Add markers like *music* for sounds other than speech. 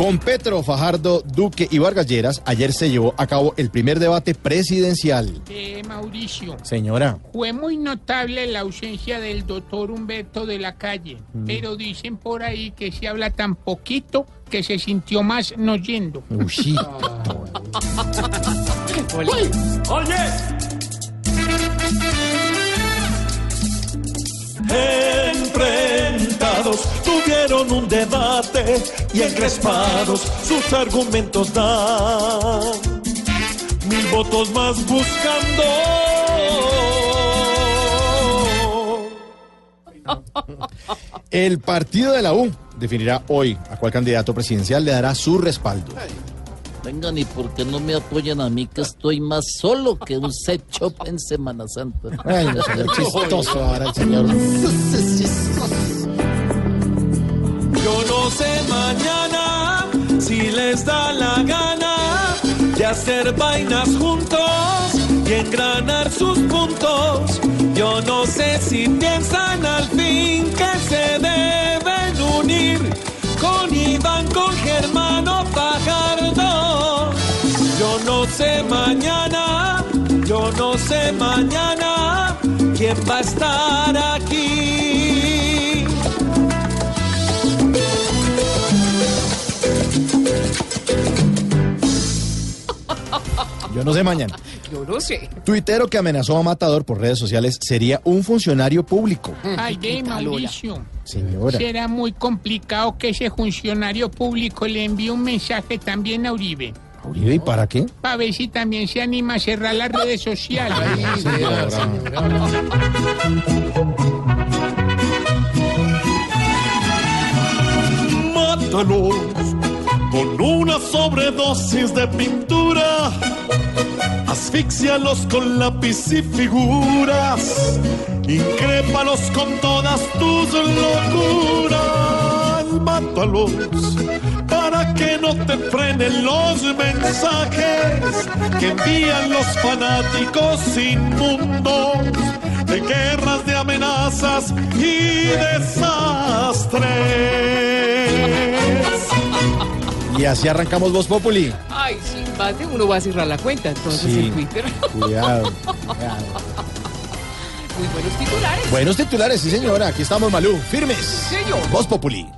Con Petro, Fajardo, Duque y Vargas Lleras, ayer se llevó a cabo el primer debate presidencial. Eh, Mauricio, Señora, fue muy notable la ausencia del doctor Humberto de la Calle, Mm. pero dicen por ahí que se habla tan poquito que se sintió más no yendo. uy, sí. *laughs* tuvieron un debate y encrespados sus argumentos dan mil votos más buscando El partido de la U definirá hoy a cuál candidato presidencial le dará su respaldo. Vengan, ¿y por qué no me apoyan a mí que estoy más solo que un set shop en Semana Santa? Ay, no, señor, chistoso ahora el señor. *laughs* yo no sé mañana si les da la gana de hacer vainas juntos y engranar sus puntos yo no sé si piensan al fin que se deben unir con Iván, con Germano Fajardo. Yo no sé mañana, yo no sé mañana quién va a estar aquí. Yo no sé mañana. Yo no sé. Tuitero que amenazó a Matador por redes sociales sería un funcionario público. Ay, de Mauricio, Señora. será muy complicado que ese funcionario público le envíe un mensaje también a Uribe, Uribe, ¿y para qué? para ver si también se anima a cerrar las redes sociales. Mátalos con una sobredosis de pintura. Asfixialos con lápiz y figuras. Incrépalos con todas tus locuras. Mátalos para que no te frenen los mensajes que envían los fanáticos inmundos de guerras, de amenazas y desastres. Y así arrancamos Voz Populi. De uno va a cerrar la cuenta entonces Sí. en Twitter. Cuidado. cuidado. Muy buenos titulares. Buenos titulares, sí señora. Aquí estamos, Malú. Firmes. Señor. Voz Populi.